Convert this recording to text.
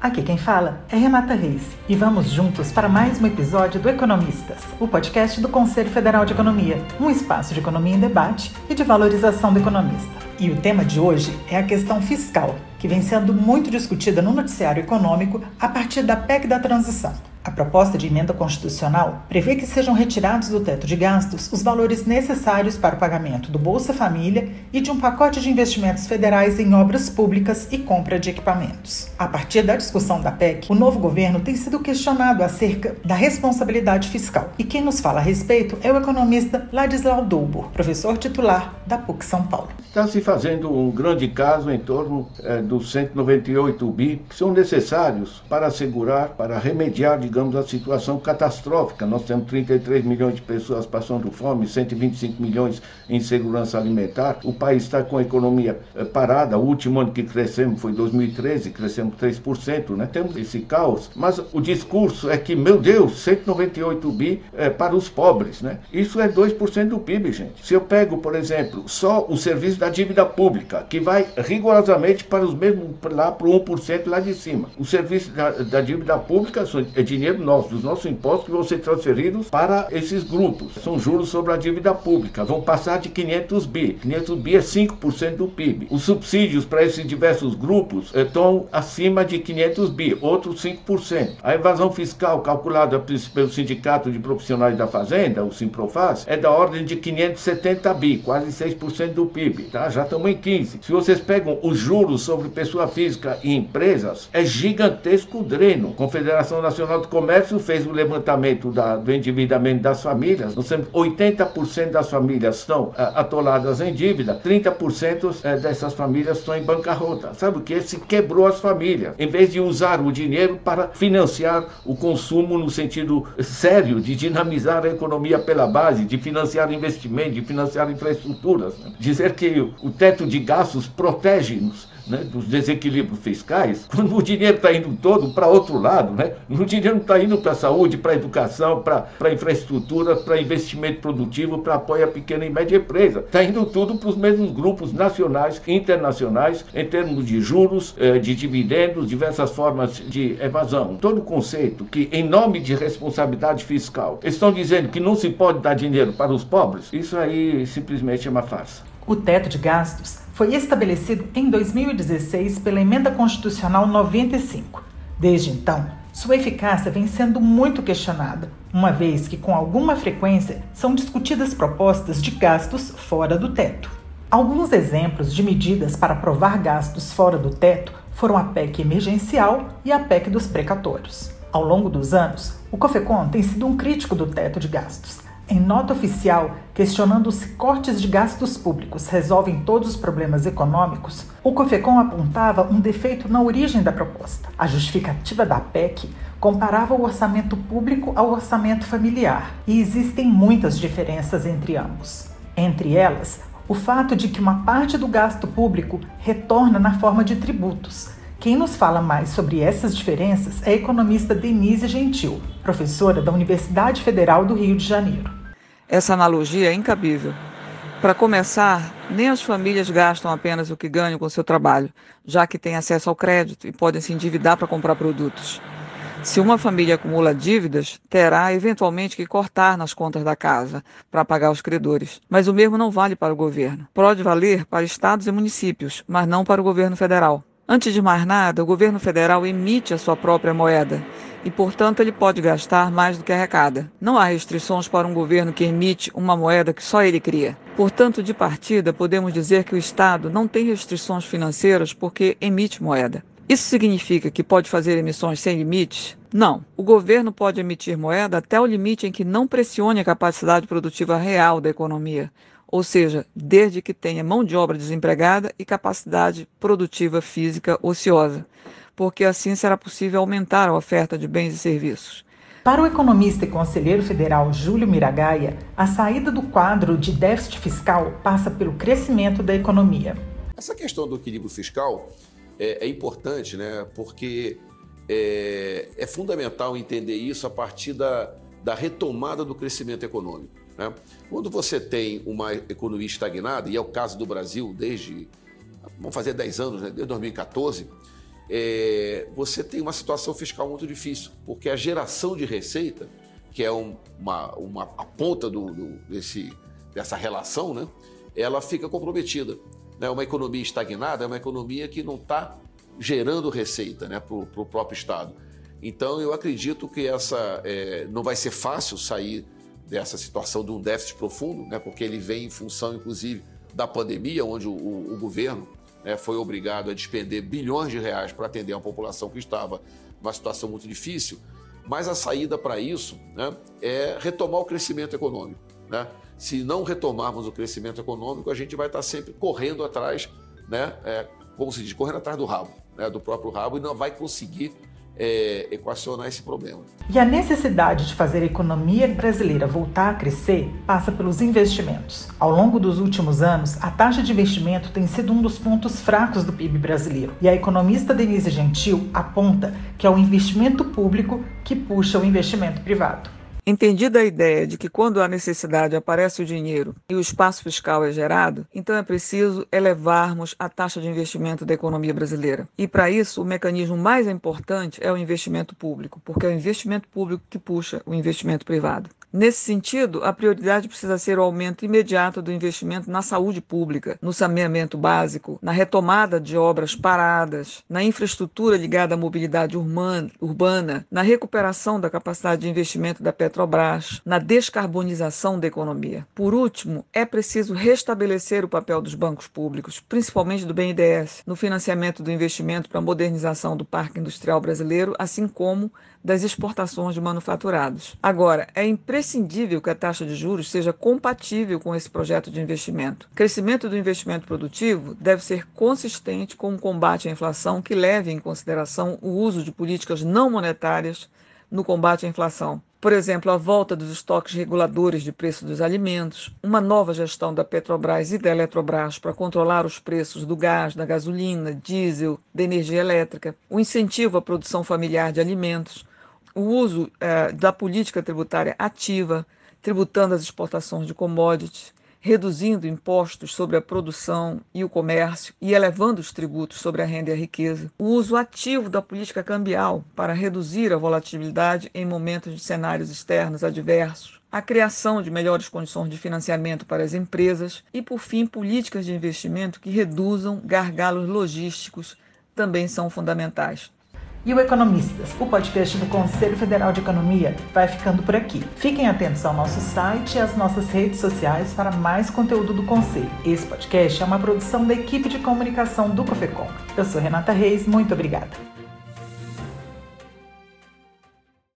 Aqui quem fala é Renata Reis e vamos juntos para mais um episódio do Economistas, o podcast do Conselho Federal de Economia, um espaço de economia em debate e de valorização do economista. E o tema de hoje é a questão fiscal, que vem sendo muito discutida no noticiário econômico a partir da PEC da transição. A proposta de emenda constitucional prevê que sejam retirados do teto de gastos os valores necessários para o pagamento do Bolsa Família e de um pacote de investimentos federais em obras públicas e compra de equipamentos. A partir da discussão da PEC, o novo governo tem sido questionado acerca da responsabilidade fiscal. E quem nos fala a respeito é o economista Ladislau Doubo, professor titular da PUC São Paulo. Está se fazendo um grande caso em torno é, dos 198 bi que são necessários para assegurar, para remediar, digamos, a situação catastrófica. Nós temos 33 milhões de pessoas passando fome, 125 milhões em segurança alimentar. O país está com a economia é, parada. O último ano que crescemos foi 2013, crescemos 3%, né? Temos esse caos, mas o discurso é que, meu Deus, 198 bi é, para os pobres, né? Isso é 2% do PIB, gente. Se eu pego, por exemplo, só o serviço da dívida pública, que vai rigorosamente para os mesmos, lá para o 1% lá de cima. O serviço da, da dívida pública é dinheiro nosso, dos nossos impostos que vão ser transferidos para esses grupos. São juros sobre a dívida pública, vão passar de 500 bi. 500 bi é 5% do PIB. Os subsídios para esses diversos grupos estão acima de 500 bi, outros 5%. A evasão fiscal calculada pelo Sindicato de Profissionais da Fazenda, o Simprofaz, é da ordem de 570 bi, quase 6% do PIB tá? já estamos em 15. Se vocês pegam os juros sobre pessoa física e empresas, é gigantesco o dreno. Confederação Nacional do Comércio fez o levantamento da, do endividamento das famílias. Nós temos 80% das famílias estão é, atoladas em dívida, 30% é, dessas famílias estão em bancarrota. Sabe o que? Se quebrou as famílias. Em vez de usar o dinheiro para financiar o consumo no sentido sério de dinamizar a economia pela base, de financiar investimento, de financiar infraestruturas. Né? Dizer que o teto de gastos protege-nos né, dos desequilíbrios fiscais, quando o dinheiro está indo todo para outro lado, né? o dinheiro não está indo para a saúde, para a educação, para a infraestrutura, para investimento produtivo, para apoio à pequena e média empresa. Está indo tudo para os mesmos grupos nacionais e internacionais em termos de juros, eh, de dividendos, diversas formas de evasão. Todo conceito que, em nome de responsabilidade fiscal, estão dizendo que não se pode dar dinheiro para os pobres, isso aí simplesmente é uma farsa. O teto de gastos foi estabelecido em 2016 pela Emenda Constitucional 95. Desde então, sua eficácia vem sendo muito questionada, uma vez que, com alguma frequência, são discutidas propostas de gastos fora do teto. Alguns exemplos de medidas para aprovar gastos fora do teto foram a PEC emergencial e a PEC dos precatórios. Ao longo dos anos, o COFECON tem sido um crítico do teto de gastos, em nota oficial, questionando se cortes de gastos públicos resolvem todos os problemas econômicos, o COFECOM apontava um defeito na origem da proposta. A justificativa da PEC comparava o orçamento público ao orçamento familiar, e existem muitas diferenças entre ambos. Entre elas, o fato de que uma parte do gasto público retorna na forma de tributos, quem nos fala mais sobre essas diferenças é a economista Denise Gentil, professora da Universidade Federal do Rio de Janeiro. Essa analogia é incabível. Para começar, nem as famílias gastam apenas o que ganham com seu trabalho, já que têm acesso ao crédito e podem se endividar para comprar produtos. Se uma família acumula dívidas, terá eventualmente que cortar nas contas da casa para pagar os credores. Mas o mesmo não vale para o governo. Pode valer para estados e municípios, mas não para o governo federal. Antes de mais nada, o governo federal emite a sua própria moeda e, portanto, ele pode gastar mais do que arrecada. Não há restrições para um governo que emite uma moeda que só ele cria. Portanto, de partida, podemos dizer que o Estado não tem restrições financeiras porque emite moeda. Isso significa que pode fazer emissões sem limites? Não. O governo pode emitir moeda até o limite em que não pressione a capacidade produtiva real da economia, ou seja, desde que tenha mão de obra desempregada e capacidade produtiva física ociosa, porque assim será possível aumentar a oferta de bens e serviços. Para o economista e conselheiro federal Júlio Miragaia, a saída do quadro de déficit fiscal passa pelo crescimento da economia. Essa questão do equilíbrio fiscal é, é importante, né? Porque é, é, fundamental entender isso a partir da, da retomada do crescimento econômico. Né? Quando você tem uma economia estagnada, e é o caso do Brasil desde, vamos fazer 10 anos, né? desde 2014, é, você tem uma situação fiscal muito difícil, porque a geração de receita, que é um, uma, uma, a ponta do, do, desse, dessa relação, né, ela fica comprometida. Né? Uma economia estagnada é uma economia que não está gerando receita né, para o próprio Estado. Então, eu acredito que essa é, não vai ser fácil sair dessa situação de um déficit profundo, né, porque ele vem em função, inclusive, da pandemia, onde o, o governo né, foi obrigado a despender bilhões de reais para atender uma população que estava numa situação muito difícil. Mas a saída para isso né, é retomar o crescimento econômico. Né? Se não retomarmos o crescimento econômico, a gente vai estar sempre correndo atrás, né, é, como se diz, correndo atrás do rabo, né, do próprio rabo, e não vai conseguir é, equacionar esse problema. E a necessidade de fazer a economia brasileira voltar a crescer passa pelos investimentos. Ao longo dos últimos anos, a taxa de investimento tem sido um dos pontos fracos do PIB brasileiro. E a economista Denise Gentil aponta que é o investimento público que puxa o investimento privado. Entendida a ideia de que quando há necessidade aparece o dinheiro e o espaço fiscal é gerado, então é preciso elevarmos a taxa de investimento da economia brasileira. E para isso, o mecanismo mais importante é o investimento público, porque é o investimento público que puxa o investimento privado. Nesse sentido, a prioridade precisa ser o aumento imediato do investimento na saúde pública, no saneamento básico, na retomada de obras paradas, na infraestrutura ligada à mobilidade urbana, na recuperação da capacidade de investimento da Petrobras, na descarbonização da economia. Por último, é preciso restabelecer o papel dos bancos públicos, principalmente do BNDES, no financiamento do investimento para a modernização do parque industrial brasileiro, assim como das exportações de manufaturados. Agora, é imprescindível que a taxa de juros seja compatível com esse projeto de investimento. O crescimento do investimento produtivo deve ser consistente com o combate à inflação que leve em consideração o uso de políticas não monetárias no combate à inflação. Por exemplo, a volta dos estoques reguladores de preço dos alimentos, uma nova gestão da Petrobras e da Eletrobras para controlar os preços do gás, da gasolina, diesel, da energia elétrica, o incentivo à produção familiar de alimentos, o uso eh, da política tributária ativa, tributando as exportações de commodities, reduzindo impostos sobre a produção e o comércio e elevando os tributos sobre a renda e a riqueza. O uso ativo da política cambial para reduzir a volatilidade em momentos de cenários externos adversos. A criação de melhores condições de financiamento para as empresas e, por fim, políticas de investimento que reduzam gargalos logísticos também são fundamentais e o Economistas, o podcast do Conselho Federal de Economia, vai ficando por aqui. Fiquem atentos ao nosso site e às nossas redes sociais para mais conteúdo do Conselho. Esse podcast é uma produção da equipe de comunicação do Cofecom. Eu sou Renata Reis, muito obrigada.